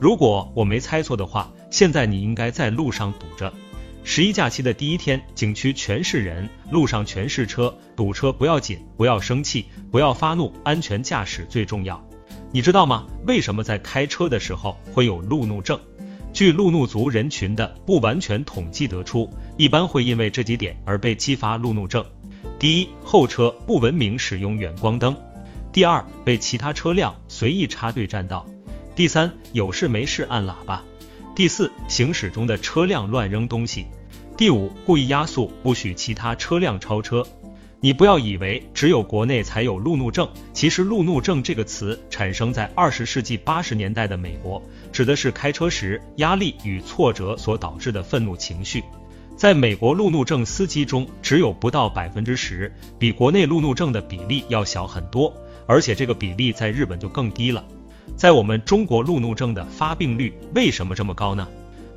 如果我没猜错的话，现在你应该在路上堵着。十一假期的第一天，景区全是人，路上全是车，堵车不要紧，不要生气，不要发怒，安全驾驶最重要。你知道吗？为什么在开车的时候会有路怒症？据路怒族人群的不完全统计得出，一般会因为这几点而被激发路怒症。第一，后车不文明使用远光灯；第二，被其他车辆随意插队占道；第三，有事没事按喇叭；第四，行驶中的车辆乱扔东西。第五，故意压速，不许其他车辆超车。你不要以为只有国内才有路怒症，其实路怒症这个词产生在二十世纪八十年代的美国，指的是开车时压力与挫折所导致的愤怒情绪。在美国路怒症司机中，只有不到百分之十，比国内路怒症的比例要小很多，而且这个比例在日本就更低了。在我们中国，路怒症的发病率为什么这么高呢？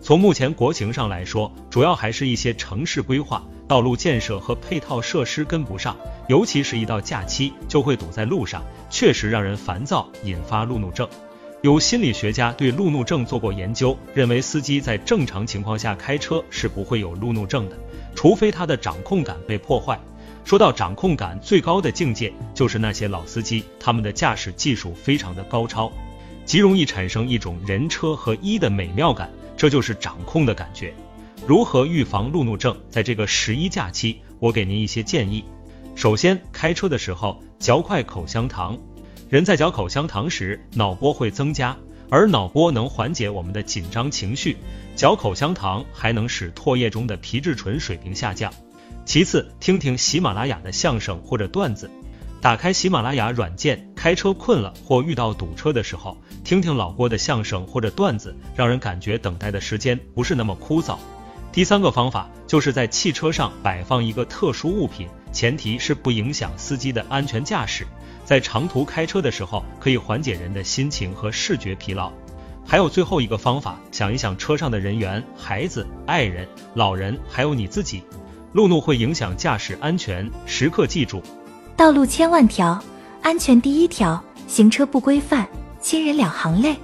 从目前国情上来说，主要还是一些城市规划、道路建设和配套设施跟不上，尤其是一到假期就会堵在路上，确实让人烦躁，引发路怒症。有心理学家对路怒症做过研究，认为司机在正常情况下开车是不会有路怒症的，除非他的掌控感被破坏。说到掌控感最高的境界，就是那些老司机，他们的驾驶技术非常的高超，极容易产生一种人车合一的美妙感。这就是掌控的感觉。如何预防路怒症？在这个十一假期，我给您一些建议。首先，开车的时候嚼块口香糖。人在嚼口香糖时，脑波会增加，而脑波能缓解我们的紧张情绪。嚼口香糖还能使唾液中的皮质醇水平下降。其次，听听喜马拉雅的相声或者段子。打开喜马拉雅软件，开车困了或遇到堵车的时候，听听老郭的相声或者段子，让人感觉等待的时间不是那么枯燥。第三个方法就是在汽车上摆放一个特殊物品，前提是不影响司机的安全驾驶。在长途开车的时候，可以缓解人的心情和视觉疲劳。还有最后一个方法，想一想车上的人员、孩子、爱人、老人，还有你自己，路怒会影响驾驶安全，时刻记住。道路千万条，安全第一条。行车不规范，亲人两行泪。